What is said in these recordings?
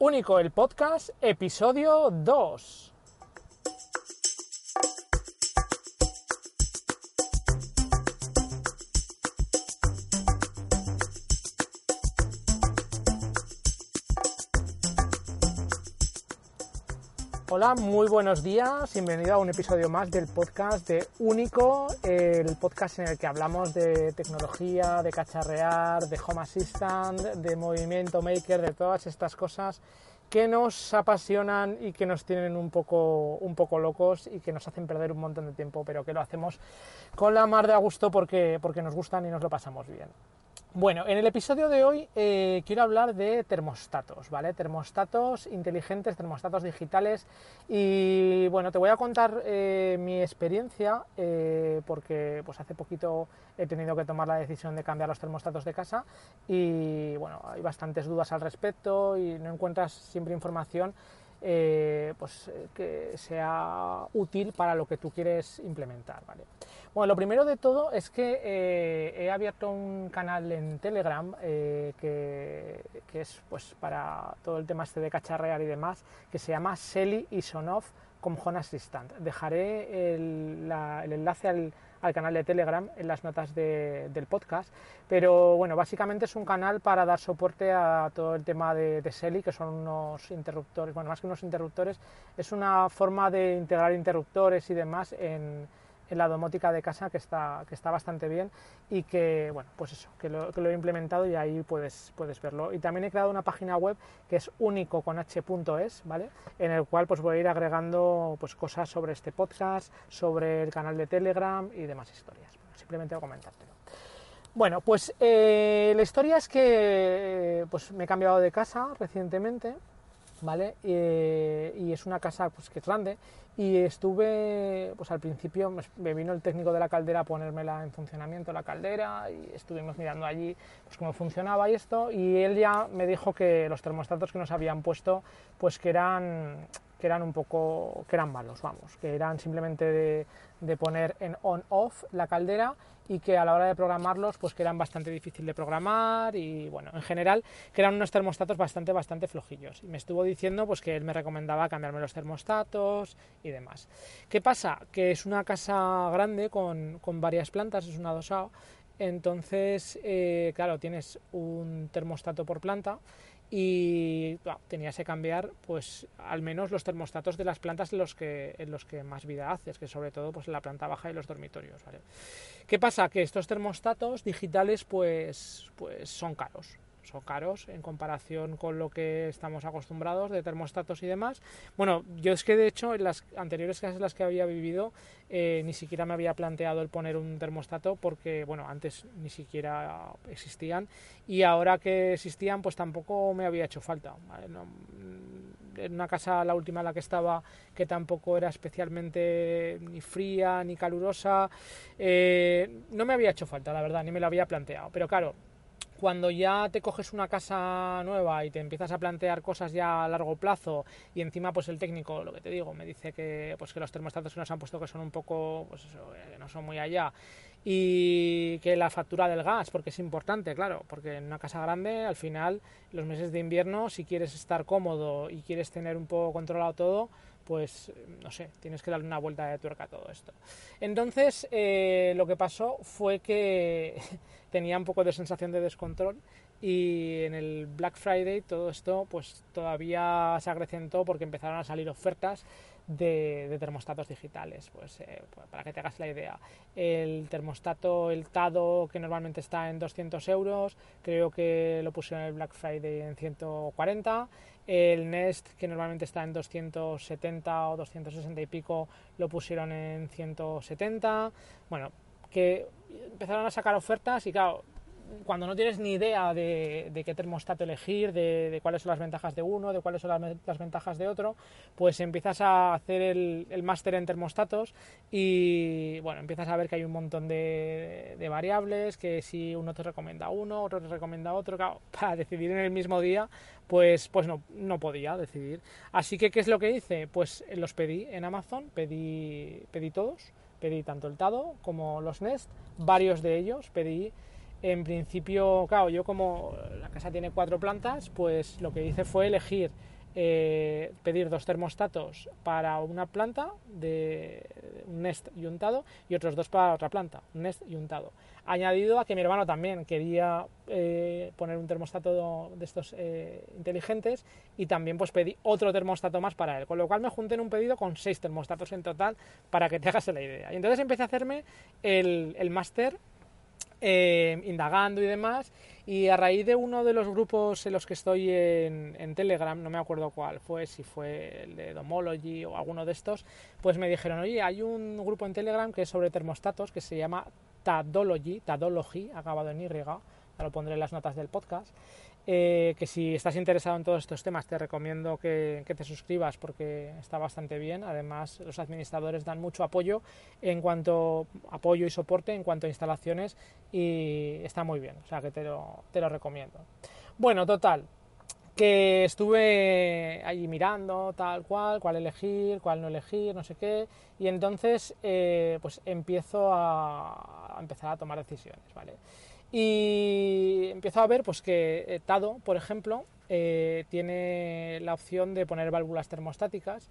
Único el podcast, episodio 2. Hola, muy buenos días, bienvenido a un episodio más del podcast de Único, el podcast en el que hablamos de tecnología, de cacharrear, de Home Assistant, de movimiento maker, de todas estas cosas que nos apasionan y que nos tienen un poco, un poco locos y que nos hacen perder un montón de tiempo, pero que lo hacemos con la mar de a gusto porque, porque nos gustan y nos lo pasamos bien. Bueno, en el episodio de hoy eh, quiero hablar de termostatos, ¿vale? Termostatos inteligentes, termostatos digitales y bueno, te voy a contar eh, mi experiencia eh, porque pues hace poquito he tenido que tomar la decisión de cambiar los termostatos de casa y bueno, hay bastantes dudas al respecto y no encuentras siempre información eh, pues, eh, que sea útil para lo que tú quieres implementar. ¿vale? Bueno, lo primero de todo es que eh, he abierto un canal en Telegram que, es pues, para todo el tema este de cacharrear y demás, que se llama Selly y Sonoff con Home Assistant. Dejaré el, enlace al, al canal de Telegram en las notas del podcast. Pero bueno, básicamente es un canal para dar soporte a todo el tema de, de SELI, que son unos interruptores, bueno, más que unos interruptores, es una forma de integrar interruptores y demás en, en la domótica de casa que está, que está bastante bien y que, bueno, pues eso, que lo, que lo, he implementado y ahí puedes, puedes verlo. Y también he creado una página web que es único con h.es, ¿vale? En el cual pues voy a ir agregando pues cosas sobre este podcast, sobre el canal de Telegram y demás historias. simplemente voy a comentártelo. Bueno, pues eh, la historia es que pues me he cambiado de casa recientemente ¿vale? y es una casa pues, que es grande y estuve, pues al principio me vino el técnico de la caldera a ponérmela en funcionamiento la caldera y estuvimos mirando allí pues cómo funcionaba y esto y él ya me dijo que los termostatos que nos habían puesto pues que eran que eran un poco, que eran malos, vamos, que eran simplemente de, de poner en on-off la caldera y que a la hora de programarlos pues que eran bastante difícil de programar y bueno, en general que eran unos termostatos bastante bastante flojillos y me estuvo diciendo pues que él me recomendaba cambiarme los termostatos y demás. ¿Qué pasa? Que es una casa grande con, con varias plantas, es una dosao entonces eh, claro, tienes un termostato por planta y tenías que cambiar pues al menos los termostatos de las plantas en los que, en los que más vida haces, que sobre todo pues en la planta baja y los dormitorios. ¿vale? ¿Qué pasa? Que estos termostatos digitales pues, pues son caros son caros en comparación con lo que estamos acostumbrados de termostatos y demás. Bueno, yo es que de hecho en las anteriores casas en las que había vivido eh, ni siquiera me había planteado el poner un termostato porque, bueno, antes ni siquiera existían y ahora que existían pues tampoco me había hecho falta. En una casa, la última en la que estaba, que tampoco era especialmente ni fría ni calurosa, eh, no me había hecho falta, la verdad, ni me lo había planteado. Pero claro, cuando ya te coges una casa nueva y te empiezas a plantear cosas ya a largo plazo y encima pues el técnico, lo que te digo, me dice que pues que los termostatos que nos han puesto que son un poco, pues eh, que no son muy allá y que la factura del gas, porque es importante, claro, porque en una casa grande al final los meses de invierno si quieres estar cómodo y quieres tener un poco controlado todo, pues no sé, tienes que darle una vuelta de tuerca a todo esto. Entonces, eh, lo que pasó fue que tenía un poco de sensación de descontrol y en el Black Friday todo esto pues todavía se acrecentó porque empezaron a salir ofertas de, termostatos digitales. Pues, eh, pues, para que te hagas la idea, el termostato, el TADO, que normalmente está en 200 euros, creo que lo pusieron el Black Friday en 140. El Nest, que normalmente está en 270 o 260 y pico, lo pusieron en 170. Bueno, que empezaron a sacar ofertas y claro, cuando no tienes ni idea de, qué termostato elegir, de, cuáles son las ventajas de uno, de cuáles son las, ventajas de otro, pues empiezas a hacer el, máster en termostatos y bueno, empiezas a ver que hay un montón de, variables, que si uno te recomienda uno, otro te recomienda otro, claro, para decidir en el mismo día, pues, pues no, no podía decidir. Así que, ¿qué es lo que hice? Pues los pedí en Amazon, pedí, pedí todos, pedí tanto el Tado como los Nest, varios de ellos, pedí En principio, claro, yo como la casa tiene cuatro plantas, pues lo que hice fue elegir eh, pedir dos termostatos para una planta de un Nest y untado y otros dos para otra planta, un Nest y untado. Añadido a que mi hermano también quería eh, poner un termostato de estos eh, inteligentes y también pues pedí otro termostato más para él, con lo cual me junté en un pedido con seis termostatos en total para que te hagas la idea. Y entonces empecé a hacerme el, el máster eh, indagando y demás. Y a raíz de uno de los grupos en los que estoy en, Telegram, no me acuerdo cuál fue, si fue el de Domology o alguno de estos, pues me dijeron, oye, hay un grupo en Telegram que es sobre termostatos que se llama Tadology, Tadology, acabado en Y, lo pondré las notas del podcast. Eh, que si estás interesado en todos estos temas te recomiendo que, te suscribas porque está bastante bien. Además, los administradores dan mucho apoyo en cuanto apoyo y soporte en cuanto a instalaciones y está muy bien, o sea que te lo, te lo recomiendo. Bueno, total, que estuve allí mirando tal cual, cuál elegir, cuál no elegir, no sé qué, y entonces eh, pues empiezo a, a empezar a tomar decisiones, ¿vale? Y empiezo a ver pues, que eh, Tado, por ejemplo, eh, tiene la opción de poner válvulas termostáticas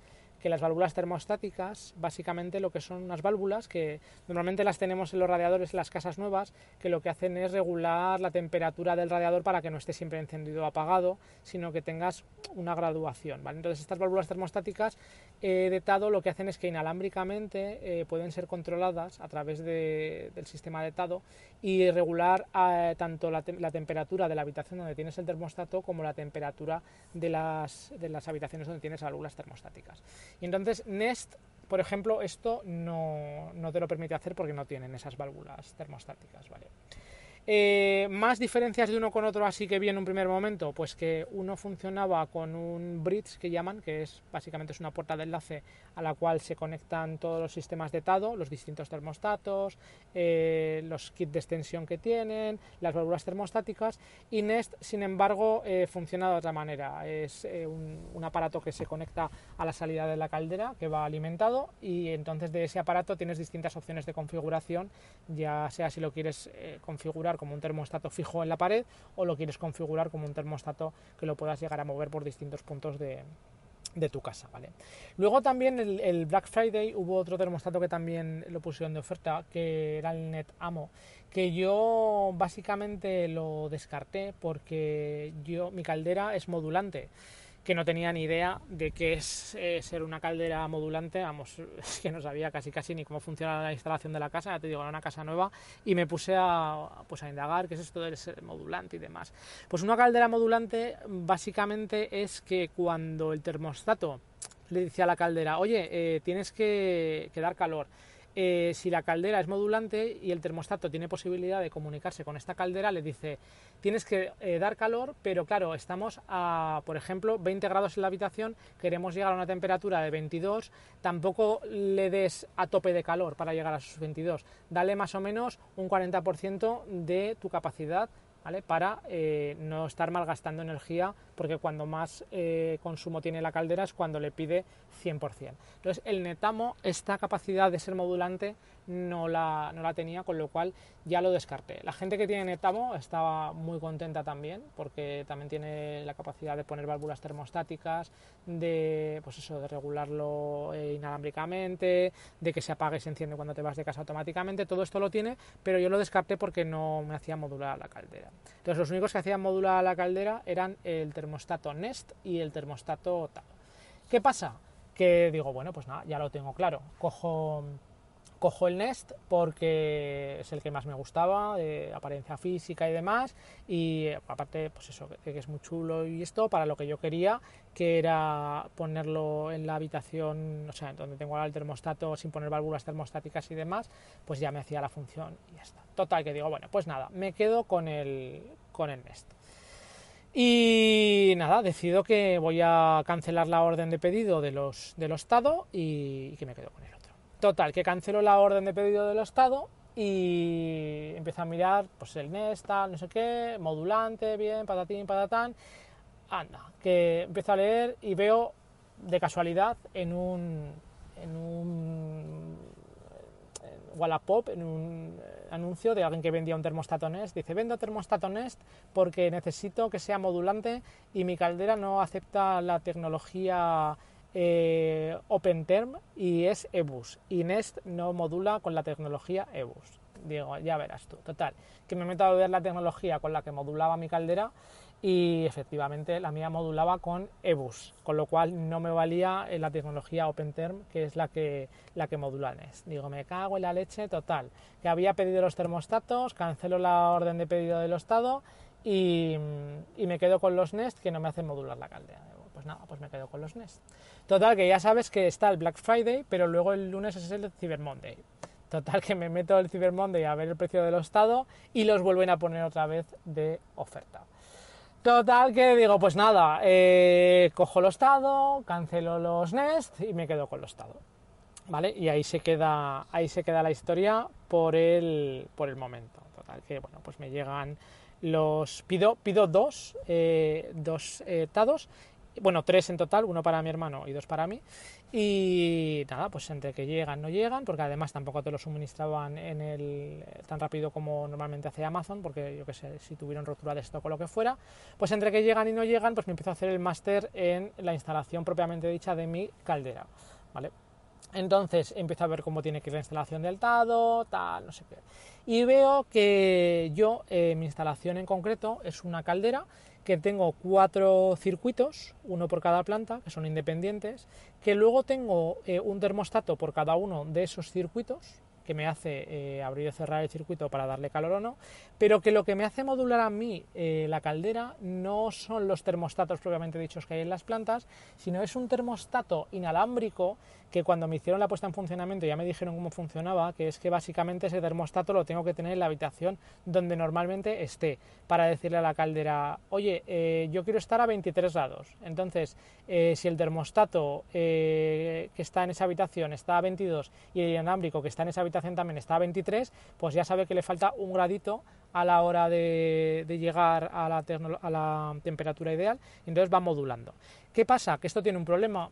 que las válvulas termostáticas básicamente lo que son unas válvulas que normalmente las tenemos en los radiadores en las casas nuevas que lo que hacen es regular la temperatura del radiador para que no esté siempre encendido o apagado sino que tengas una graduación entonces estas válvulas termostáticas eh, de TADO lo que hacen es que inalámbricamente eh, pueden ser controladas a través de, del sistema de TADO y regular eh, tanto la, la, temperatura de la habitación donde tienes el termostato como la temperatura de las, de las habitaciones donde tienes válvulas termostáticas. Y entonces Nest, por ejemplo, esto no, no te lo permite hacer porque no tienen esas válvulas termostáticas, ¿vale? Eh, más diferencias de uno con otro así que vi en un primer momento, pues que uno funcionaba con un bridge que llaman, que es básicamente es una puerta de enlace a la cual se conectan todos los sistemas de TADO, los distintos termostatos, eh, los kits de extensión que tienen, las válvulas termostáticas y Nest, sin embargo, eh, funciona de otra manera. Es un, un aparato que se conecta a la salida de la caldera que va alimentado y entonces de ese aparato tienes distintas opciones de configuración, ya sea si lo quieres configurar como un termostato fijo en la pared o lo quieres configurar como un termostato que lo puedas llegar a mover por distintos puntos de, tu casa, ¿vale? Luego también el, Black Friday hubo otro termostato que también lo pusieron de oferta, que era el Net Amo, que yo básicamente lo descarté porque yo mi caldera es modulante que no tenía ni idea de qué es eh, ser una caldera modulante, vamos, que no sabía casi casi ni cómo funciona la instalación de la casa, ya te digo, era una casa nueva, y me puse a, pues a indagar qué es esto de ser modulante y demás. Pues una caldera modulante básicamente es que cuando el termostato le dice a la caldera, oye, eh, tienes que, que dar calor, eh, si la caldera es modulante y el termostato tiene posibilidad de comunicarse con esta caldera, le dice, tienes que eh, dar calor, pero claro, estamos a, por ejemplo, 20 grados en la habitación, queremos llegar a una temperatura de 22, tampoco le des a tope de calor para llegar a sus 22, dale más o menos un 40% de tu capacidad para eh, no estar malgastando energía, porque cuando más eh, consumo tiene la caldera es cuando le pide 100%. Entonces, el Netamo, esta capacidad de ser modulante, no la, no la tenía, con lo cual ya lo descarté. La gente que tiene Netamo estaba muy contenta también, porque también tiene la capacidad de poner válvulas termostáticas, de, pues eso, de regularlo eh, inalámbricamente, de que se apague y se enciende cuando te vas de casa automáticamente, todo esto lo tiene, pero yo lo descarté porque no me hacía modular la caldera. Entonces los únicos que hacían modular la caldera eran el termostato Nest y el termostato Tado. ¿Qué pasa? Que digo, bueno, pues nada, ya lo tengo claro. Cojo cojo el Nest porque es el que más me gustaba, de apariencia física y demás, y aparte, pues eso, que es muy chulo y esto, para lo que yo quería, que era ponerlo en la habitación, o sea, donde tengo ahora el termostato sin poner válvulas termostáticas y demás, pues ya me hacía la función y ya está. Total, que digo, bueno, pues nada, me quedo con el, con el Nest. Y nada, decido que voy a cancelar la orden de pedido de los, de los TADO y, y que me quedo con él. Total, que cancelo la orden de pedido del Estado y empiezo a mirar pues el Nest, no sé qué, modulante, bien, patatín, patatán. Anda, que empiezo a leer y veo de casualidad en un, en un, Wallapop, en un eh, anuncio de alguien que vendía un termostato Nest, dice, vendo termostato Nest porque necesito que sea modulante y mi caldera no acepta la tecnología eh, OpenTerm y es EBUS. Y Nest no modula con la tecnología EBUS. Digo, ya verás tú. Total, que me meto a ver la tecnología con la que modulaba mi caldera y efectivamente la mía modulaba con EBUS, con lo cual no me valía la tecnología OpenTerm, que es la que, la que modula Nest. Digo, me cago en la leche total, que había pedido los termostatos, cancelo la orden de pedido del estado y, y me quedo con los Nest que no me hacen modular la caldera. Nada, pues me quedo con los Nest. Total, que ya sabes que está el Black Friday, pero luego el lunes es el Cyber Monday. Total, que me meto el Cyber Monday a ver el precio del estado y los vuelven a poner otra vez de oferta. Total que digo, pues nada, eh, cojo el estado, cancelo los Nest y me quedo con el estado. ¿Vale? Y ahí se queda, ahí se queda la historia por el, por el momento. Total que bueno, pues me llegan los pido pido dos eh, dos eh, tados bueno, tres en total, uno para mi hermano y dos para mí. Y nada, pues entre que llegan, no llegan, porque además tampoco te lo suministraban en el tan rápido como normalmente hace Amazon, porque yo que sé, si tuvieron rotura de stock o lo que fuera, pues entre que llegan y no llegan, pues me empiezo a hacer el máster en la instalación propiamente dicha de mi caldera, ¿vale? Entonces empiezo a ver cómo tiene que ir la instalación del TADO, tal, no sé qué. Y veo que yo, eh, mi instalación en concreto, es una caldera que tengo cuatro circuitos, uno por cada planta, que son independientes, que luego tengo eh, un termostato por cada uno de esos circuitos, que me hace eh, abrir y cerrar el circuito para darle calor o no, pero que lo que me hace modular a mí eh, la caldera no son los termostatos propiamente dichos que hay en las plantas, sino es un termostato inalámbrico que cuando me hicieron la puesta en funcionamiento ya me dijeron cómo funcionaba, que es que básicamente ese termostato lo tengo que tener en la habitación donde normalmente esté, para decirle a la caldera, oye, eh, yo quiero estar a 23 grados. Entonces, si el termostato que está en esa habitación está a 22 y el inalámbrico que está en esa habitación también está a 23, pues ya sabe que le falta un gradito a la hora de, llegar a la, temperatura ideal, entonces va modulando. ¿Qué pasa? Que esto tiene un problema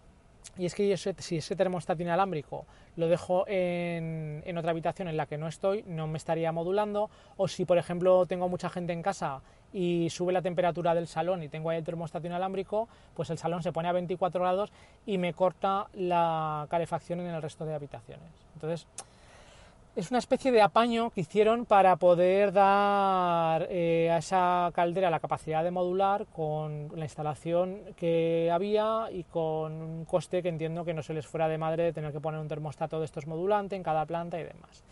y es que si ese termostato inalámbrico lo dejo en, otra habitación en la que no estoy, no me estaría modulando. O si, por ejemplo, tengo mucha gente en casa y sube la temperatura del salón y tengo ahí el termostato inalámbrico, pues el salón se pone a 24 grados y me corta la calefacción en el resto de habitaciones. Entonces, es una especie de apaño que hicieron para poder dar eh, a esa caldera la capacidad de modular con la instalación que había y con un coste que entiendo que no se les fuera de madre tener que poner un termostato de estos modulante en cada planta y demás.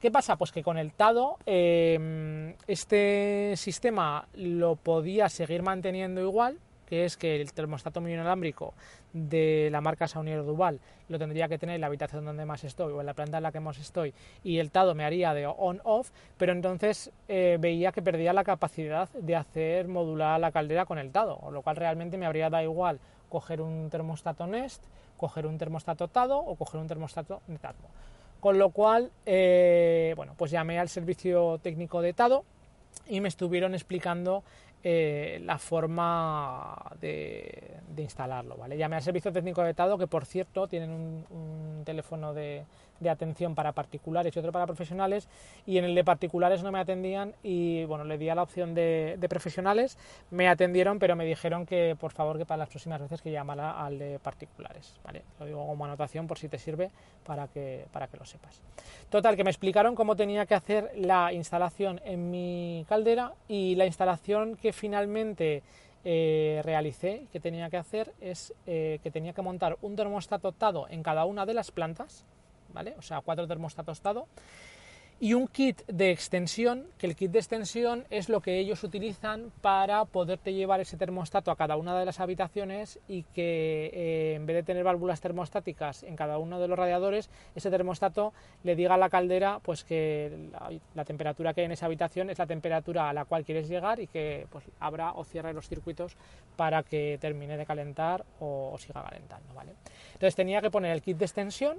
¿Qué pasa? Pues que con el TADO eh, este sistema lo podía seguir manteniendo igual, que es que el termostato mío inalámbrico de la marca Saunier Duval lo tendría que tener en la habitación donde más estoy o en la planta en la que más estoy y el TADO me haría de on-off, pero entonces eh, veía que perdía la capacidad de hacer modular la caldera con el TADO, lo cual realmente me habría dado igual coger un termostato Nest, coger un termostato TADO o coger un termostato Netatmo. Con lo cual, eh, bueno, pues llamé al servicio técnico de TADO y me estuvieron explicando eh, la forma de, instalarlo. ¿vale? Llamé al servicio técnico de Tado, que por cierto tienen un teléfono de, de atención para particulares y otro para profesionales y en el de particulares no me atendían y bueno, le di a la opción de, profesionales, me atendieron pero me dijeron que por favor que para las próximas veces que llamara al de particulares, ¿vale? Lo digo como anotación por si te sirve para que, para que lo sepas. Total, que me explicaron cómo tenía que hacer la instalación en mi caldera y la instalación que finalmente eh, realicé que tenía que hacer es eh, que tenía que montar un termostato TADO en cada una de las plantas, ¿vale? O sea, cuatro termostatos TADO y un kit de extensión, que el kit de extensión es lo que ellos utilizan para poderte llevar ese termostato a cada una de las habitaciones y que eh, en vez de tener válvulas termostáticas en cada uno de los radiadores, ese termostato le diga a la caldera pues que la, temperatura que hay en esa habitación es la temperatura a la cual quieres llegar y que pues abra o cierre los circuitos para que termine de calentar o, o siga calentando, ¿vale? Entonces tenía que poner el kit de extensión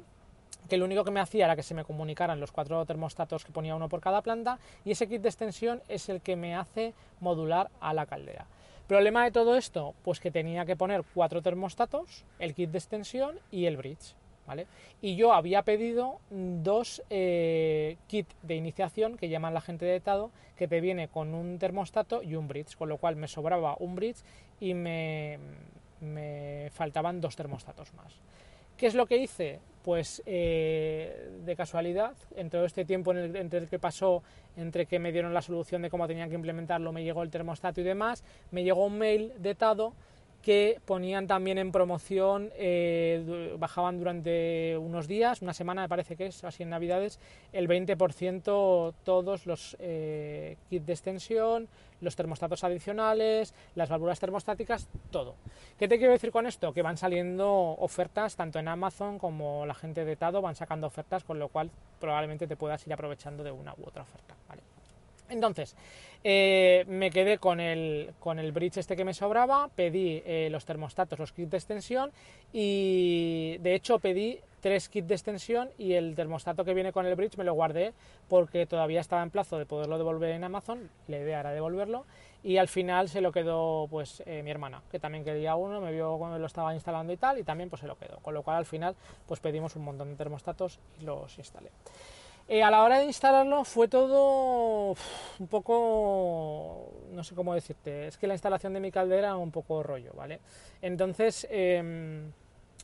que lo único que me hacía era que se me comunicaran los cuatro termostatos que ponía uno por cada planta y ese kit de extensión es el que me hace modular a la caldera. Problema de todo esto, pues que tenía que poner cuatro termostatos, el kit de extensión y el bridge. ¿vale? Y yo había pedido dos eh, kits de iniciación que llaman la gente de Tado, que te viene con un termostato y un bridge, con lo cual me sobraba un bridge y me, me faltaban dos termostatos más. ¿Qué es lo que hice? Pues eh, de casualidad, en todo este tiempo en el, entre el que pasó, entre que me dieron la solución de cómo tenía que implementarlo, me llegó el termostato y demás, me llegó un mail de Tado que ponían también en promoción, eh, bajaban durante unos días, una semana me parece que es, así en Navidades, el 20% todos los eh, kits de extensión, los termostatos adicionales, las válvulas termostáticas, todo. ¿Qué te quiero decir con esto? Que van saliendo ofertas tanto en Amazon como la gente de Tado van sacando ofertas, con lo cual probablemente te puedas ir aprovechando de una u otra oferta. Entonces, eh, me quedé con el, con el bridge este que me sobraba, pedí eh, los termostatos, los kits de extensión y de hecho pedí tres kits de extensión y el termostato que viene con el bridge me lo guardé porque todavía estaba en plazo de poderlo devolver en Amazon, la idea era devolverlo y al final se lo quedó pues eh, mi hermana, que también quería uno, me vio cuando lo estaba instalando y tal y también pues se lo quedó, con lo cual al final pues pedimos un montón de termostatos y los instalé. Eh, a la hora de instalarlo fue todo un poco, no sé cómo decirte, es que la instalación de mi caldera un poco rollo, ¿vale? Entonces em,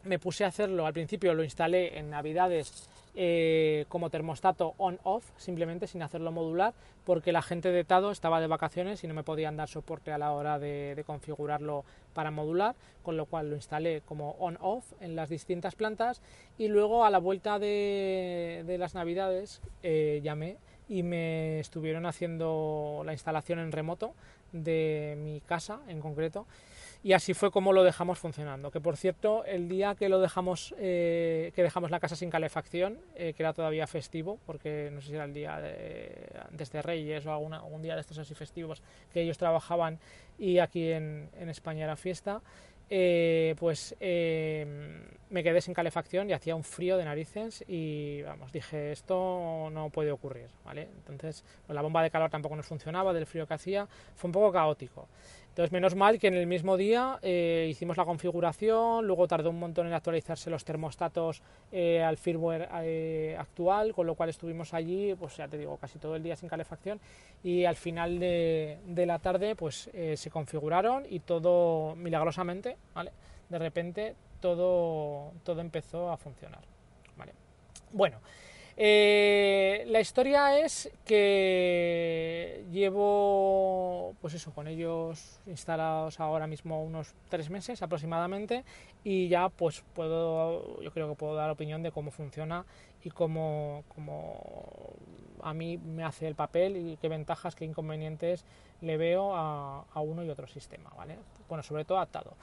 me puse a hacerlo, al principio lo instalé en Navidades eh, como termostato on-off, simplemente sin hacerlo modular, porque la gente de Tado estaba de vacaciones y no me podían dar soporte a la hora de, configurarlo para modular, con lo cual lo instalé como on-off en las distintas plantas. Y luego a la vuelta de, las navidades eh, llamé y me estuvieron haciendo la instalación en remoto de mi casa en concreto y así fue como lo dejamos funcionando. Que por cierto, el día que lo dejamos, eh, que dejamos la casa sin calefacción, eh, que era todavía festivo, porque no sé si era el día de, antes de Reyes o alguna, algún día de estos así festivos que ellos trabajaban y aquí en, en España era fiesta, eh, pues me quedé sin calefacción y hacía un frío de narices y vamos, dije esto no puede ocurrir, ¿vale? Entonces la bomba de calor tampoco nos funcionaba del frío que hacía, fue un poco caótico. Entonces, menos mal que en el mismo día eh, hicimos la configuración, luego tardó un montón en actualizarse los termostatos eh, al firmware eh, actual, con lo cual estuvimos allí, pues ya te digo, casi todo el día sin calefacción y al final de, la tarde pues se configuraron y todo milagrosamente, ¿vale? De repente todo, todo empezó a funcionar, ¿vale? Bueno, eh, la historia es que llevo, pues eso, con ellos instalados ahora mismo unos tres meses aproximadamente y ya pues puedo, yo creo que puedo dar opinión de cómo funciona y cómo, a mí me hace el papel y qué ventajas, qué inconvenientes le veo a, a uno y otro sistema, ¿vale? Bueno, sobre todo adaptado.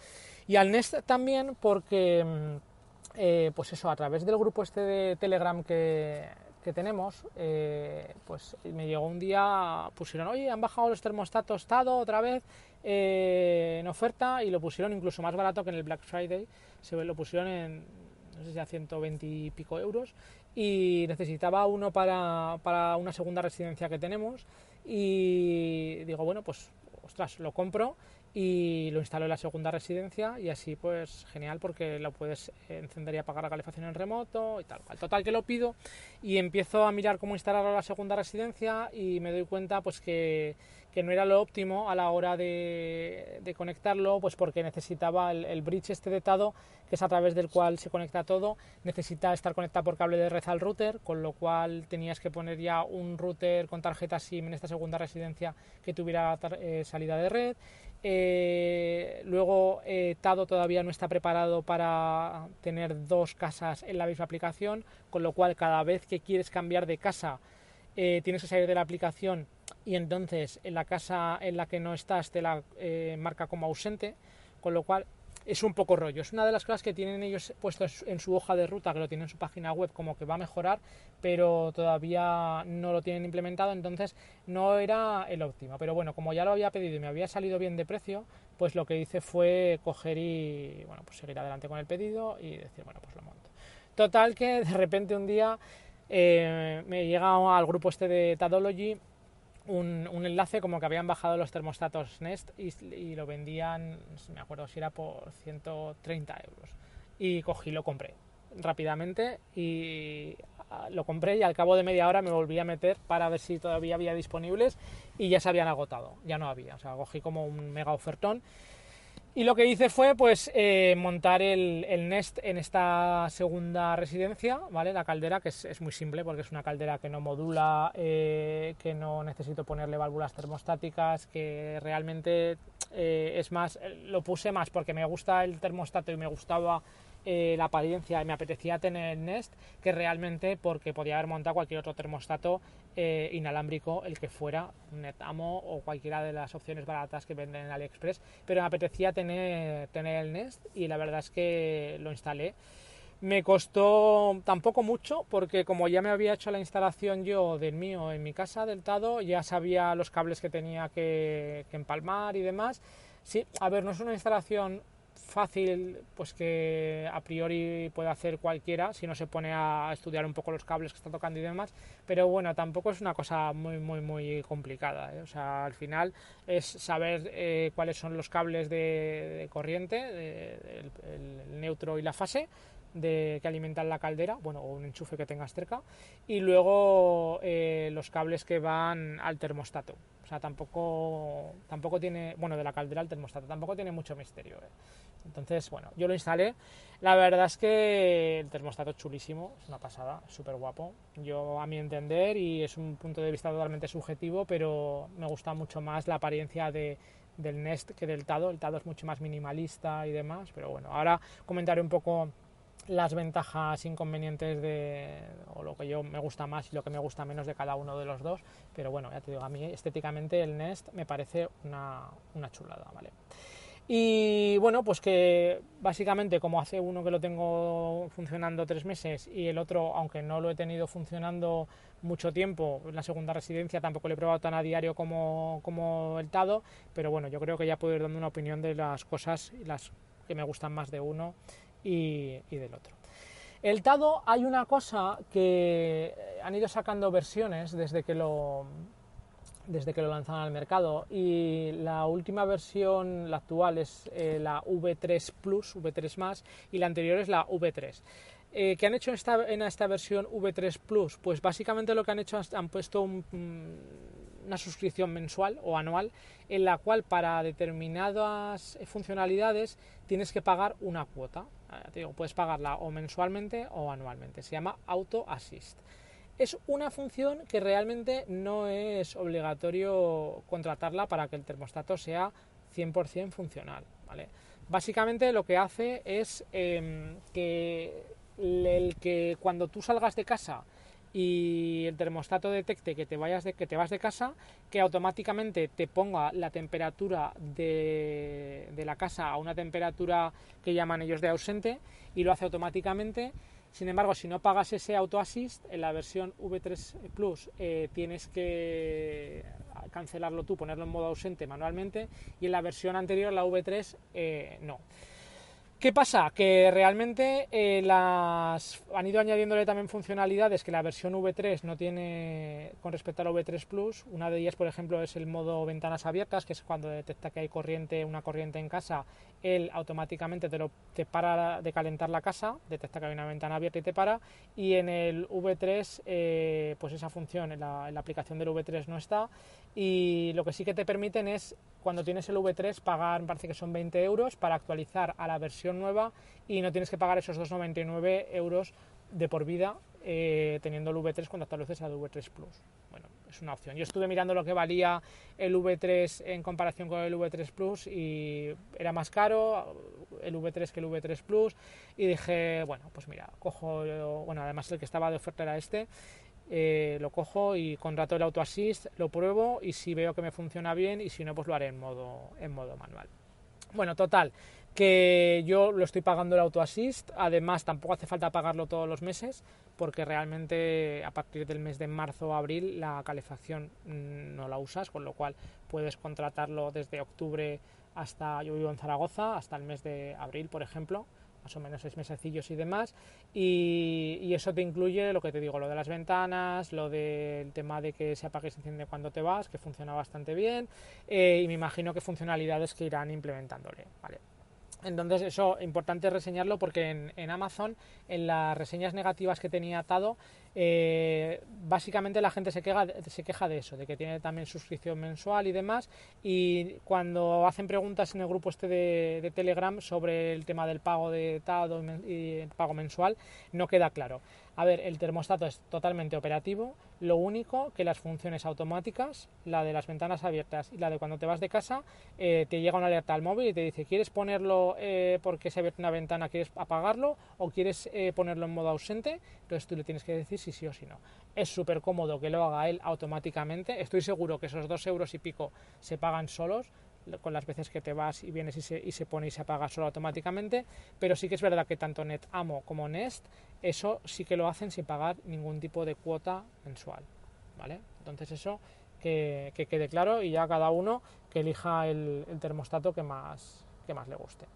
Y al Nest también porque mm, eh, pues eso, a través del grupo este de Telegram que, tenemos, eh, pues me llegó un día, pusieron, oye, han bajado los termostatos Tado otra vez eh, en oferta y lo pusieron incluso más barato que en el Black Friday, se lo pusieron en, no sé si a 120 y pico euros y necesitaba uno para, para una segunda residencia que tenemos y digo, bueno, pues ostras, lo compro y lo instalo en la segunda residencia y así pues genial porque lo puedes encender y apagar la calefacción en remoto y tal cual. Total que lo pido y empiezo a mirar cómo instalarlo en la segunda residencia y me doy cuenta pues que, que no era lo óptimo a la hora de, de conectarlo pues porque necesitaba el, bridge este de Tado que es a través del cual se conecta todo necesita estar conectado por cable de red al router con lo cual tenías que poner ya un router con tarjeta SIM en esta segunda residencia que tuviera eh, salida de red eh, luego eh, Tado todavía no está preparado para tener dos casas en la misma aplicación, con lo cual cada vez que quieres cambiar de casa eh, tienes que salir de la aplicación y entonces en la casa en la que no estás te la marca como ausente, con lo cual es un poco rollo. Es una de las cosas que tienen ellos puestos en su hoja de ruta, que lo tienen en su página web, como que va a mejorar, pero todavía no lo tienen implementado, entonces no era el óptimo. Pero bueno, como ya lo había pedido y me había salido bien de precio, pues lo que hice fue coger y, bueno, pues seguir adelante con el pedido y decir, bueno, pues lo monto. Total que de repente un día eh, me llega al grupo este de Tadology un, enlace como que habían bajado los termostatos Nest y, lo vendían, no me acuerdo si era por 130 euros. Y cogí, lo compré. rápidamente y ah, lo compré y al cabo de media hora me volví a meter para ver si todavía había disponibles y ya se habían agotado, ya no había, o sea, cogí como un mega ofertón y lo que hice fue pues eh, montar el, Nest en esta segunda residencia, ¿vale? La caldera, que es, muy simple porque es una caldera que no modula, eh, que no necesito ponerle válvulas termostáticas, que realmente eh, es más, lo puse más porque me gusta el termostato y me gustaba eh, la apariencia me apetecía tener el Nest que realmente porque podía haber montado cualquier otro termostato eh, inalámbrico, el que fuera, Netamo o cualquiera de las opciones baratas que venden en AliExpress, pero me apetecía tener, tener el Nest y la verdad es que lo instalé. Me costó tampoco mucho porque como ya me había hecho la instalación yo del mío en mi casa del Tado, ya sabía los cables que tenía que, que empalmar y demás. Sí, a ver, no es una instalación fácil pues que a priori puede hacer cualquiera si no se pone a estudiar un poco los cables que está tocando y demás pero bueno tampoco es una cosa muy muy muy complicada ¿eh? o sea al final es saber eh, cuáles son los cables de, corriente el, neutro y la fase de, que alimentan la caldera, bueno, o un enchufe que tengas cerca, y luego eh, los cables que van al termostato. O sea, tampoco, tampoco tiene, bueno, de la caldera al termostato, tampoco tiene mucho misterio. Entonces, bueno, yo lo instalé. La verdad es que el termostato es chulísimo, es una pasada, súper guapo. Yo, a mi entender, y es un punto de vista totalmente subjetivo, pero me gusta mucho más la apariencia de, del Nest que del Tado. El Tado es mucho más minimalista y demás, pero bueno, ahora comentaré un poco las ventajas inconvenientes de o lo que yo me gusta más y lo que me gusta menos de cada uno de los dos pero bueno ya te digo a mí estéticamente el Nest me parece una, una chulada vale y bueno, pues que básicamente como hace uno que lo tengo funcionando tres meses y el otro, aunque no lo he tenido funcionando mucho tiempo, la segunda residencia tampoco lo he probado tan a diario como, como el Tado, pero bueno, yo creo que ya puedo ir dando una opinión de las cosas las que me gustan más de uno y, y del otro. El Tado hay una cosa que han ido sacando versiones desde que lo, desde que lo lanzaron al mercado y la última versión, la actual, es eh, la V3 Plus, V3 más y la anterior es la V3. Eh, ¿Qué han hecho en esta, en esta versión V3 Plus? Pues básicamente lo que han hecho es han puesto mm, una suscripción mensual o anual en la cual para determinadas funcionalidades tienes que pagar una cuota. Digo, puedes pagarla o mensualmente o anualmente. Se llama Auto Assist es una función que realmente no es obligatorio contratarla para que el termostato sea 100% funcional. ¿vale? Básicamente lo que hace es em, que, el que cuando tú salgas de casa y el termostato detecte que te vayas de, que te vas de casa, que automáticamente te ponga la temperatura de, de la casa a una temperatura que llaman ellos de ausente y lo hace automáticamente sin embargo, si no pagas ese auto assist, en la versión V3 Plus eh, tienes que cancelarlo tú, ponerlo en modo ausente manualmente y en la versión anterior, la V3, eh, no. ¿Qué pasa? Que realmente eh, las han ido añadiéndole también funcionalidades que la versión V3 no tiene con respecto a la V3 Plus. Una de ellas, por ejemplo, es el modo ventanas abiertas, que es cuando detecta que hay corriente, una corriente en casa, él automáticamente te, para de calentar la casa, detecta que hay una ventana abierta y te para. Y en el V3, eh, pues esa función en la aplicación del V3 no está. Y lo que sí que te permiten es, cuando tienes el V3, pagar, me parece que son 20 euros para actualizar a la versión nueva y no tienes que pagar esos 2,99 euros de por vida eh, teniendo el V3 cuando actualices al V3 Plus. Bueno, es una opción. Yo estuve mirando lo que valía el V3 en comparación con el V3 Plus y era más caro el V3 que el V3 Plus y dije, bueno, pues mira, cojo, bueno, además el que estaba de oferta era este, eh, lo cojo y contrato el Auto Assist, lo pruebo y si veo que me funciona bien y si no, pues lo haré en modo, en modo manual. Bueno, total, que yo lo estoy pagando el auto assist, además tampoco hace falta pagarlo todos los meses porque realmente a partir del mes de marzo o abril la calefacción mm, no la usas, con lo cual puedes contratarlo desde octubre hasta, yo vivo en Zaragoza, hasta el mes de abril, por ejemplo, más o menos seis mesecillos y demás, y, eso te incluye lo que te digo, lo de las ventanas, lo del tema de que se apague y se enciende cuando te vas, que funciona bastante bien, eh, y me imagino que funcionalidades que irán implementándole, ¿vale? Entonces eso importante reseñarlo porque en, en, Amazon, en las reseñas negativas que tenía atado, eh, básicamente la gente se queja, se queja de eso, de que tiene también suscripción mensual y demás. Y cuando hacen preguntas en el grupo este de, Telegram sobre el tema del pago de Tado y el pago mensual, no queda claro. A ver, el termostato es totalmente operativo, lo único que las funciones automáticas, la de las ventanas abiertas y la de cuando te vas de casa, eh, te llega una alerta al móvil y te dice, ¿quieres ponerlo eh, porque se ha abierto una ventana, quieres apagarlo o quieres eh, ponerlo en modo ausente? Entonces tú le tienes que decir si sí o si no. Es súper cómodo que lo haga él automáticamente, estoy seguro que esos dos euros y pico se pagan solos, con las veces que te vas y vienes y se, y se pone y se apaga solo automáticamente, pero sí que es verdad que tanto NetAmo como Nest eso sí que lo hacen sin pagar ningún tipo de cuota mensual, ¿vale? Entonces eso que, quede claro y ya cada uno que elija el, termostato que más, que más le guste.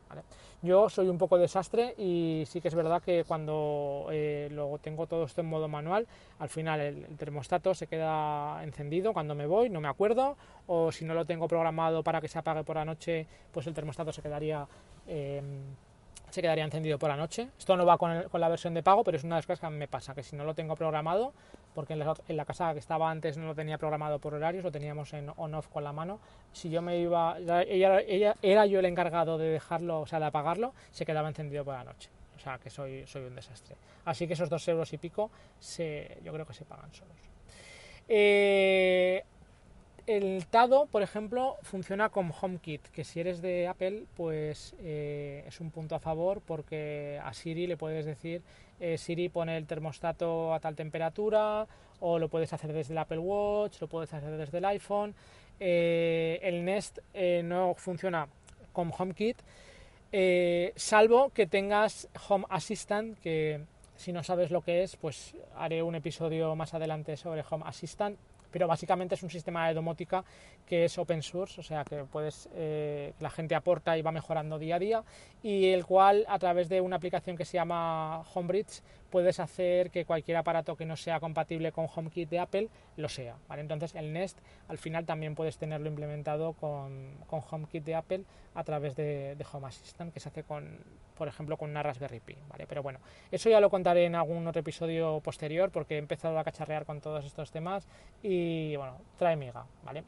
Yo soy un poco desastre y sí que es verdad que cuando eh, tengo todo esto en modo manual, al final el, termostato se queda encendido cuando me voy, no me acuerdo, o si no lo tengo programado para que se apague por la noche, pues el termostato se quedaría... Eh, se quedaría encendido por la noche. Esto no va con, la versión de pago, pero es una de las cosas que me pasa, que si no lo tengo programado, porque en la, casa que estaba antes no lo tenía programado por horarios, lo teníamos en on-off con la mano, si yo me iba, ella, ella, era yo el encargado de dejarlo, o sea, de apagarlo, se quedaba encendido por la noche. O sea, que soy, soy un desastre. Así que esos dos euros y pico, se, yo creo que se pagan solos. Eh, el Tado, por ejemplo, funciona con HomeKit, que si eres de Apple, pues eh, es un punto a favor porque a Siri le puedes decir, eh, Siri pone el termostato a tal temperatura, o lo puedes hacer desde el Apple Watch, lo puedes hacer desde el iPhone. Eh, el Nest no funciona con HomeKit, salvo que tengas Home Assistant, que si no sabes lo que es, pues haré un episodio más adelante sobre Home Assistant pero básicamente es un sistema de domótica que es open source, o sea que puedes, eh, la gente aporta y va mejorando día a día, y el cual a través de una aplicación que se llama Homebridge puedes hacer que cualquier aparato que no sea compatible con HomeKit de Apple lo sea. ¿vale? Entonces el Nest al final también puedes tenerlo implementado con, con HomeKit de Apple a través de, de, Home Assistant que se hace con, por ejemplo, con una Raspberry Pi. ¿vale? Pero bueno, eso ya lo contaré en algún otro episodio posterior porque he empezado a cacharrear con todos estos temas y bueno, trae miga. ¿vale?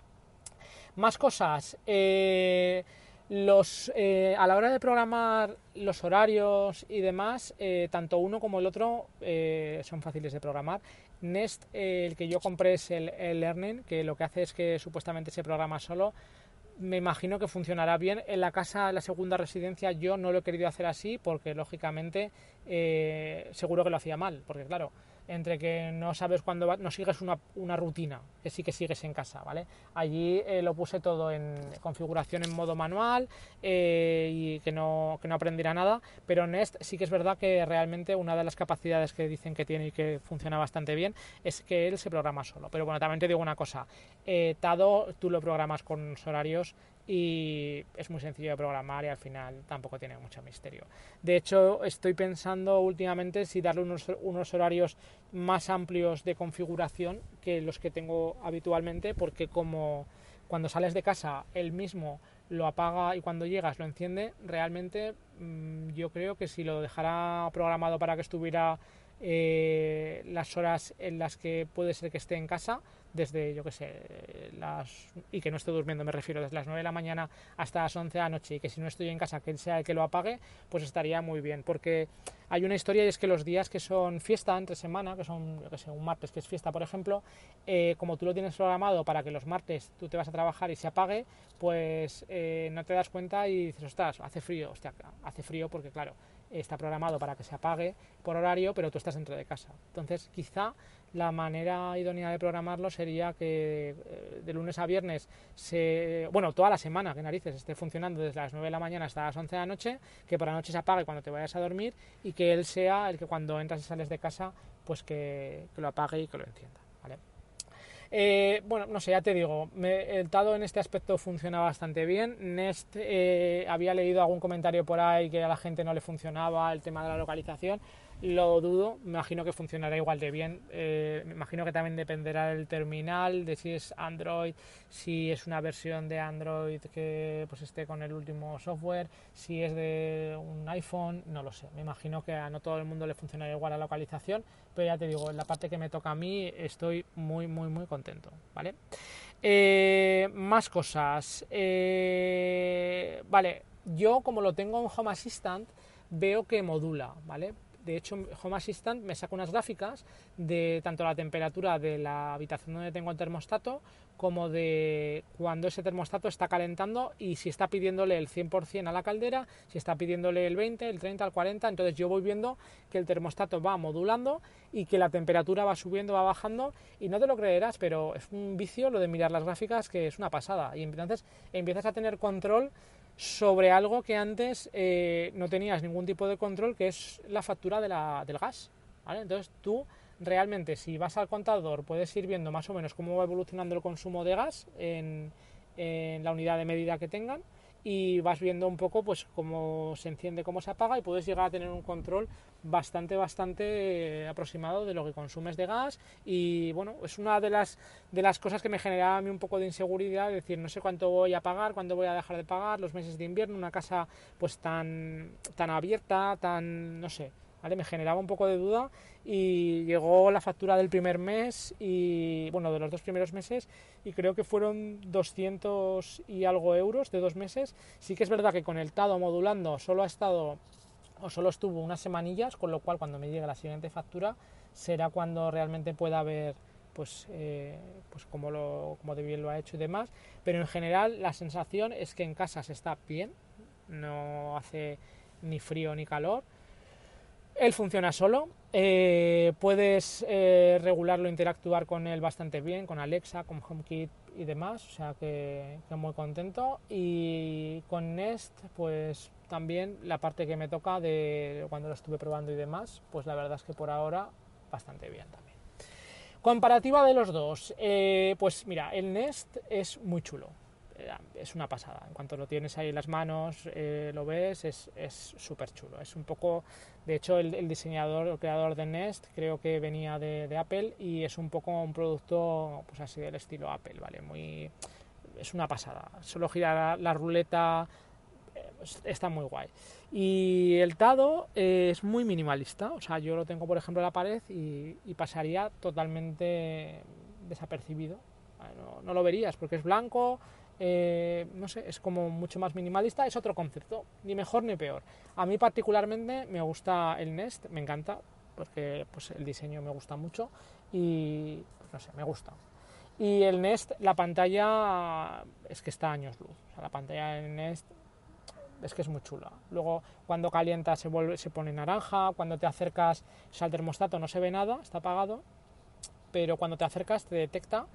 Más cosas. Eh, los, eh, a la hora de programar los horarios y demás, eh, tanto uno como el otro son fáciles de programar. Nest, el que yo compré es el, el, Learning, que lo que hace es que supuestamente se programa solo. Me imagino que funcionará bien. En la casa, la segunda residencia, yo no lo he querido hacer así porque, lógicamente, seguro que lo hacía mal. Porque, claro, entre que no sabes cuándo va, no sigues una, una, rutina, que sí que sigues en casa, ¿vale? Allí eh, lo puse todo en configuración en modo manual eh, y que no, que no aprendiera nada, pero Nest sí que es verdad que realmente una de las capacidades que dicen que tiene y que funciona bastante bien es que él se programa solo. Pero bueno, también te digo una cosa, eh, Tado tú lo programas con horarios y es muy sencillo de programar y al final tampoco tiene mucho misterio. De hecho, estoy pensando últimamente si darle unos, unos horarios más amplios de configuración que los que tengo habitualmente, porque como cuando sales de casa él mismo lo apaga y cuando llegas lo enciende, realmente mm, yo creo que si lo dejara programado para que estuviera eh, las horas en las que puede ser que esté en casa, desde, yo que sé, las, y que no esté durmiendo, me refiero, desde las 9 de la mañana hasta las 11 de la noche y que si no estoy en casa, que él sea el que lo apague, pues estaría muy bien, porque hay una historia y es que los días que son fiesta entre semana, que son, yo que sé, un martes que es fiesta, por ejemplo, eh, como tú lo tienes programado para que los martes tú te vas a trabajar y se apague, pues eh, no te das cuenta y dices, ostras, hace frío, hace frío porque claro, está programado para que se apague por horario, pero tú estás dentro de casa. Entonces, quizá la manera idónea de programarlo sería que eh, de lunes a viernes, se, bueno, toda la semana, que narices, esté funcionando desde las 9 de la mañana hasta las 11 de la noche, que por la noche se apague cuando te vayas a dormir y que él sea el que cuando entras y sales de casa, pues que, lo apague y que lo encienda. ¿vale? Eh, bueno, no sé, ya te digo, el Tado en este aspecto funciona bastante bien. Nest eh, había leído algún comentario por ahí que a la gente no le funcionaba el tema de la localización. Lo dudo, me imagino que funcionará igual de bien. Eh, me imagino que también dependerá del terminal, de si es Android, si es una versión de Android que pues esté con el último software, si es de un iPhone, no lo sé. Me imagino que a no todo el mundo le funcionará igual la localización, pero ya te digo, en la parte que me toca a mí estoy muy, muy, muy contento, ¿vale? Eh, más cosas. Eh, vale, yo como lo tengo en Home Assistant, veo que modula, ¿vale? De hecho, Home Assistant me saca unas gráficas de tanto la temperatura de la habitación donde tengo el termostato como de cuando ese termostato está calentando y si está pidiéndole el 100% a la caldera, si está pidiéndole el 20, el 30, el 40, entonces yo voy viendo que el termostato va modulando y que la temperatura va subiendo, va bajando y no te lo creerás, pero es un vicio lo de mirar las gráficas que es una pasada. Y entonces empiezas a tener control sobre algo que antes eh, no tenías ningún tipo de control, que es la factura de la, del gas. Entonces tú realmente si vas al contador puedes ir viendo más o menos cómo va evolucionando el consumo de gas en, en la unidad de medida que tengan y vas viendo un poco pues cómo se enciende, cómo se apaga y puedes llegar a tener un control bastante bastante eh, aproximado de lo que consumes de gas. Y bueno, es una de las de las cosas que me generaba a mí un poco de inseguridad, decir, no sé cuánto voy a pagar, cuándo voy a dejar de pagar, los meses de invierno, una casa pues tan tan abierta, tan no sé, me generaba un poco de duda y llegó la factura del primer mes y, bueno, de los dos primeros meses y creo que fueron 200 y algo euros de dos meses. Sí que es verdad que con el TADO modulando solo ha estado o solo estuvo unas semanillas, con lo cual cuando me llegue la siguiente factura será cuando realmente pueda ver pues, eh, pues como, lo, como de bien lo ha hecho y demás. Pero en general la sensación es que en casa se está bien, no hace ni frío ni calor él funciona solo, eh, puedes eh, regularlo, interactuar con él bastante bien, con Alexa, con HomeKit y demás, o sea que, muy contento. Y con Nest, pues también la parte que me toca de cuando lo estuve probando y demás, pues la verdad es que por ahora bastante bien también. Comparativa de los dos, eh, pues mira, el Nest es muy chulo, es una pasada. En cuanto lo tienes ahí en las manos, lo ves, es súper chulo. Es un poco de hecho, el, diseñador, el creador de Nest, creo que venía de, Apple y es un poco un producto, pues así del estilo Apple, ¿vale? Muy, es una pasada. Solo girar la, ruleta eh, está muy guay. Y el Tado es muy minimalista, o sea, yo lo tengo, por ejemplo, en la pared y, pasaría totalmente desapercibido. No, no, lo verías porque es blanco, eh, no sé, es como mucho más minimalista, es otro concepto, ni mejor ni peor. A mí particularmente me gusta el Nest, me encanta, porque pues, el diseño me gusta mucho y pues, no sé, me gusta. Y el Nest, la pantalla es que está a años luz, la pantalla del Nest es que es muy chula. Luego cuando calienta se, vuelve, se pone naranja, cuando te acercas, o el termostato no se ve nada, está apagado, pero cuando te acercas te detecta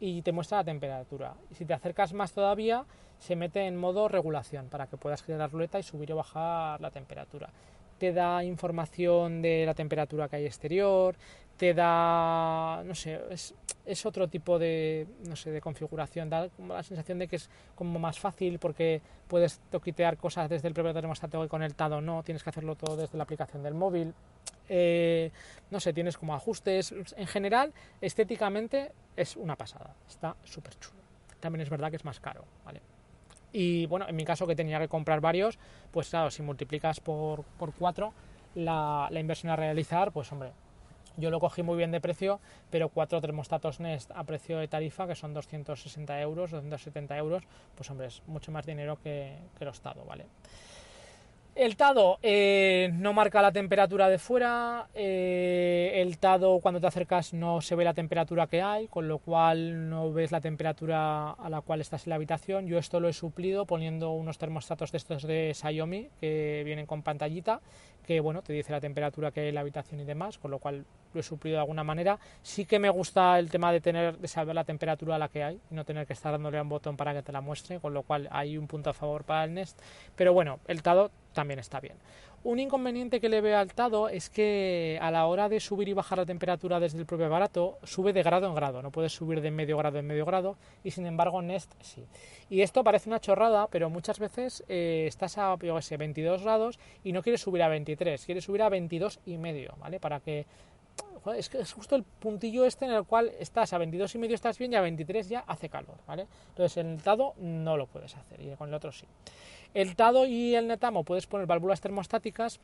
y te muestra la temperatura. Y si te acercas más todavía, se mete en modo regulación para que puedas girar la ruleta y subir o bajar la temperatura. Te da información de la temperatura que hay exterior, te da, no sé, es, es otro tipo de, no sé, de configuración, da como la sensación de que es como más fácil porque puedes toquitear cosas desde el propio termostato conectado no, tienes que hacerlo todo desde la aplicación del móvil. Eh, no sé, tienes como ajustes. En general, estéticamente es una pasada, está súper chulo. También es verdad que es más caro, ¿vale? Y bueno, en mi caso que tenía que comprar varios, pues claro, si multiplicas por, por 4 la, la inversión a realizar, pues hombre, yo lo cogí muy bien de precio, pero cuatro termostatos Nest a precio de tarifa, que son 260 euros, 270 euros, pues hombre, es mucho más dinero que, que el Estado, ¿vale? El Tado eh, no marca la temperatura de fuera, eh, el Tado cuando te acercas no se ve la temperatura que hay, con lo cual no ves la temperatura a la cual estás en la habitación. Yo esto lo he suplido poniendo unos termostatos de estos de Xiaomi que vienen con pantallita, que bueno, te dice la temperatura que hay en la habitación y demás, con lo cual lo he suplido de alguna manera. Sí que me gusta el tema de tener de saber la temperatura a la que hay no tener que estar dándole a un botón para que te la muestre, con lo cual hay un punto a favor para el Nest. Pero bueno, el Tado también está bien. Un inconveniente que le veo al Tado es que a la hora de subir y bajar la temperatura desde el propio aparato, sube de grado en grado, no puedes subir de medio grado en medio grado, y sin embargo Nest sí. Y esto parece una chorrada, pero muchas veces eh, estás a, yo sé, 22 grados y no quieres subir a 23, quieres subir a 22 y medio, ¿vale? Para que es que es justo el puntillo este en el cual estás a 22 y medio estás bien y a 23 ya hace calor, ¿vale? Entonces en el Tado no lo puedes hacer y con el otro sí. El Tado y el Netamo puedes poner válvulas termostáticas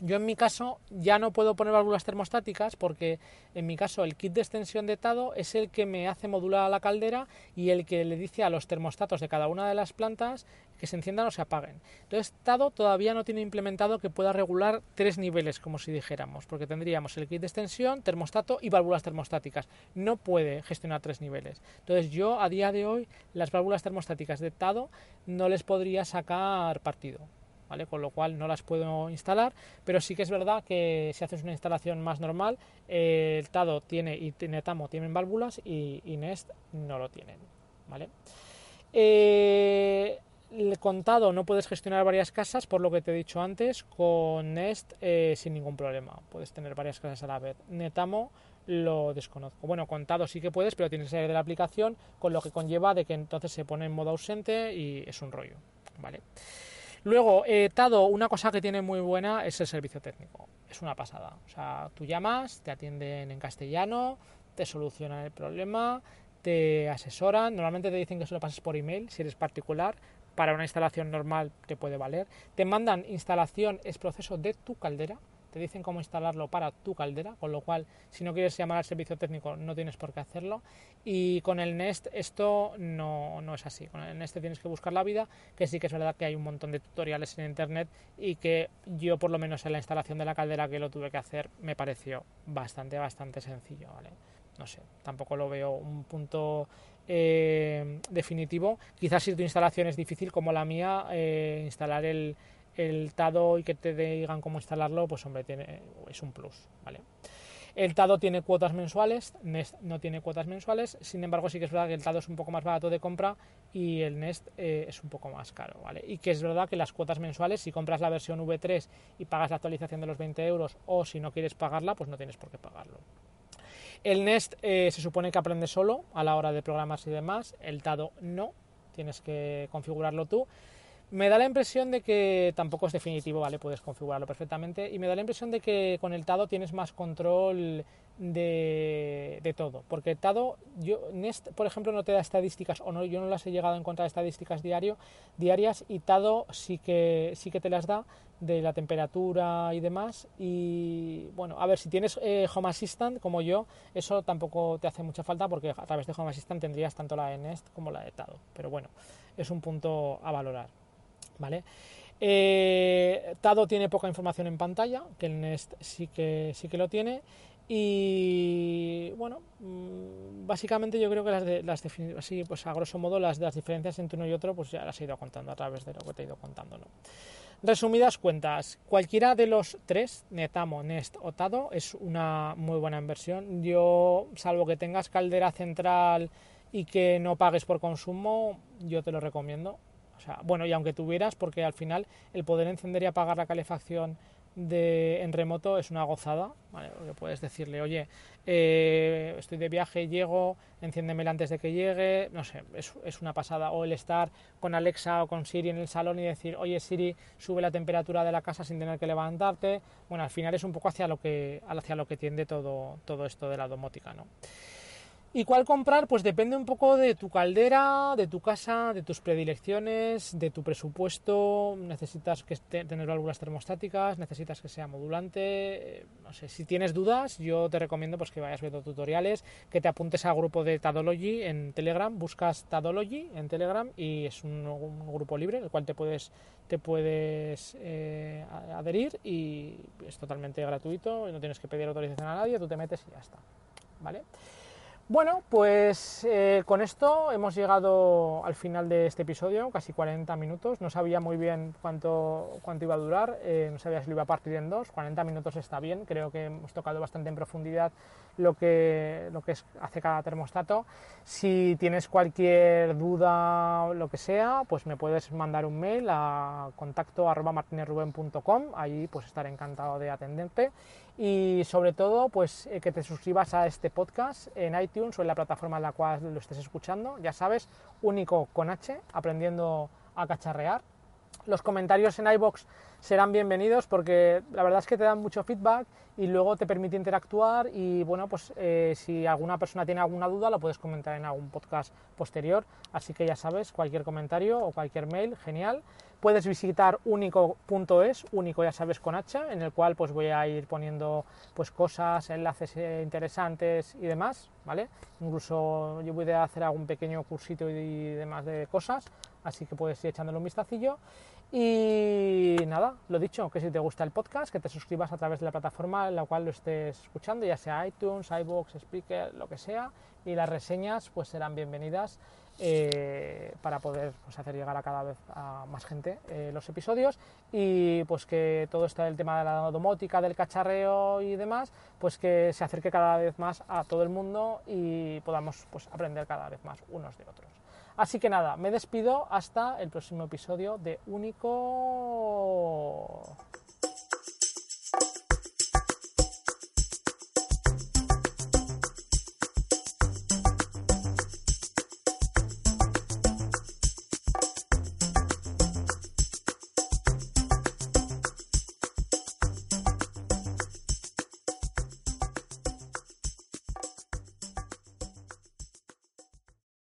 yo en mi caso ya no puedo poner válvulas termostáticas porque en mi caso el kit de extensión de Tado es el que me hace modular a la caldera y el que le dice a los termostatos de cada una de las plantas que se enciendan o se apaguen. Entonces Tado todavía no tiene implementado que pueda regular tres niveles como si dijéramos, porque tendríamos el kit de extensión, termostato y válvulas termostáticas. No puede gestionar tres niveles. Entonces yo a día de hoy las válvulas termostáticas de Tado no les podría sacar partido. Con lo cual no las puedo instalar, pero sí que es verdad que si haces una instalación más normal, el Tado tiene y Netamo tienen válvulas y, Nest no lo tienen, ¿vale? Eh, contado no puedes gestionar varias casas, por lo que te he dicho antes, con Nest eh, sin ningún problema. Puedes tener varias casas a la vez. Netamo lo desconozco. Bueno, contado sí que puedes, pero tienes que salir de la aplicación, con lo que conlleva de que entonces se pone en modo ausente y es un rollo, ¿vale? Luego, eh, Tado, una cosa que tiene muy buena es el servicio técnico. Es una pasada. O sea, tú llamas, te atienden en castellano, te solucionan el problema, te asesoran. Normalmente te dicen que solo pases por email si eres particular. Para una instalación normal te puede valer. Te mandan instalación, es proceso de tu caldera te dicen cómo instalarlo para tu caldera, con lo cual si no quieres llamar al servicio técnico no tienes por qué hacerlo. Y con el Nest esto no, no es así, con el Nest tienes que buscar la vida, que sí que es verdad que hay un montón de tutoriales en internet y que yo por lo menos en la instalación de la caldera que lo tuve que hacer me pareció bastante, bastante sencillo, ¿vale? No sé, tampoco lo veo un punto eh, definitivo. Quizás si tu instalación es difícil como la mía, eh, instalar el, el Tado y que te digan cómo instalarlo, pues hombre, tiene, es un plus, ¿vale? El Tado tiene cuotas mensuales, Nest no tiene cuotas mensuales, sin embargo sí que es verdad que el Tado es un poco más barato de compra y el Nest eh, es un poco más caro, ¿vale? Y que es verdad que las cuotas mensuales, si compras la versión V3 y pagas la actualización de los 20 euros o si no quieres pagarla, pues no tienes por qué pagarlo. El Nest eh, se supone que aprende solo a la hora de programas y demás, el Tado no, tienes que configurarlo tú. Me da la impresión de que tampoco es definitivo, ¿vale? Puedes configurarlo perfectamente. Y me da la impresión de que con el Tado tienes más control de, todo. Porque Tado, yo, Nest, por ejemplo, no te da estadísticas, o no, yo no las he llegado a encontrar estadísticas diario, diarias, y Tado sí que, sí que te las da de la temperatura y demás. Y bueno, a ver, si tienes eh, Home Assistant como yo, eso tampoco te hace mucha falta porque a través de Home Assistant tendrías tanto la de Nest como la de Tado. Pero bueno, es un punto a valorar. Eh, Tado tiene poca información en pantalla, que el Nest sí que, sí que lo tiene. Y bueno, mm, básicamente yo creo que las, así, pues a grosso modo, las, diferencias entre uno y otro, pues ya las he ido contando a través de lo que te he ido contando. Resumidas cuentas, cualquiera de los tres, Netamo, Nest o Tado, es una muy buena inversión. Yo, salvo que tengas caldera central y que no pagues por consumo, yo te lo recomiendo bueno, y aunque tuvieras, porque al final el poder encender y apagar la calefacción de, en remoto es una gozada, ¿vale? Porque puedes decirle, oye, eh, estoy de viaje, llego, enciéndemela antes de que llegue, no sé, es, es, una pasada. O el estar con Alexa o con Siri en el salón y decir, oye Siri, sube la temperatura de la casa sin tener que levantarte. Bueno, al final es un poco hacia lo que, hacia lo que tiende todo, todo esto de la domótica, ¿no? ¿Y cuál comprar? Pues depende un poco de tu caldera, de tu casa, de tus predilecciones, de tu presupuesto. Necesitas que tener válvulas termostáticas, necesitas que sea modulante. No sé, si tienes dudas, yo te recomiendo pues, que vayas viendo tutoriales, que te apuntes al grupo de Tadology en Telegram. Buscas Tadology en Telegram y es un, grupo libre, el cual te puedes, te puedes eh, adherir y es totalmente gratuito no tienes que pedir autorización a nadie, tú te metes y ya está. ¿Vale? Bueno, pues eh, con esto hemos llegado al final de este episodio, casi 40 minutos. No sabía muy bien cuánto, cuánto iba a durar, eh, no sabía si lo iba a partir en dos. 40 minutos está bien, creo que hemos tocado bastante en profundidad lo que, lo que es, hace cada termostato. Si tienes cualquier duda lo que sea, pues me puedes mandar un mail a contacto ahí pues estaré encantado de atenderte y sobre todo pues eh, que te suscribas a este podcast en iTunes o en la plataforma en la cual lo estés escuchando, ya sabes, único con H, aprendiendo a cacharrear. Los comentarios en iBox serán bienvenidos porque la verdad es que te dan mucho feedback y luego te permite interactuar y bueno, pues eh, si alguna persona tiene alguna duda lo puedes comentar en algún podcast posterior, así que ya sabes, cualquier comentario o cualquier mail, genial. Puedes visitar único.es, único ya sabes con H, en el cual pues voy a ir poniendo pues cosas, enlaces eh, interesantes y demás, ¿vale? Incluso yo voy a hacer algún pequeño cursito y demás de cosas, así que puedes ir echándole un vistacillo. Y nada, lo dicho, que si te gusta el podcast, que te suscribas a través de la plataforma en la cual lo estés escuchando, ya sea iTunes, iBox, Speaker, lo que sea, y las reseñas pues serán bienvenidas eh, para poder pues, hacer llegar a cada vez a más gente eh, los episodios y pues que todo esto del tema de la domótica, del cacharreo y demás, pues que se acerque cada vez más a todo el mundo y podamos pues, aprender cada vez más unos de otros. Así que nada, me despido hasta el próximo episodio de Único.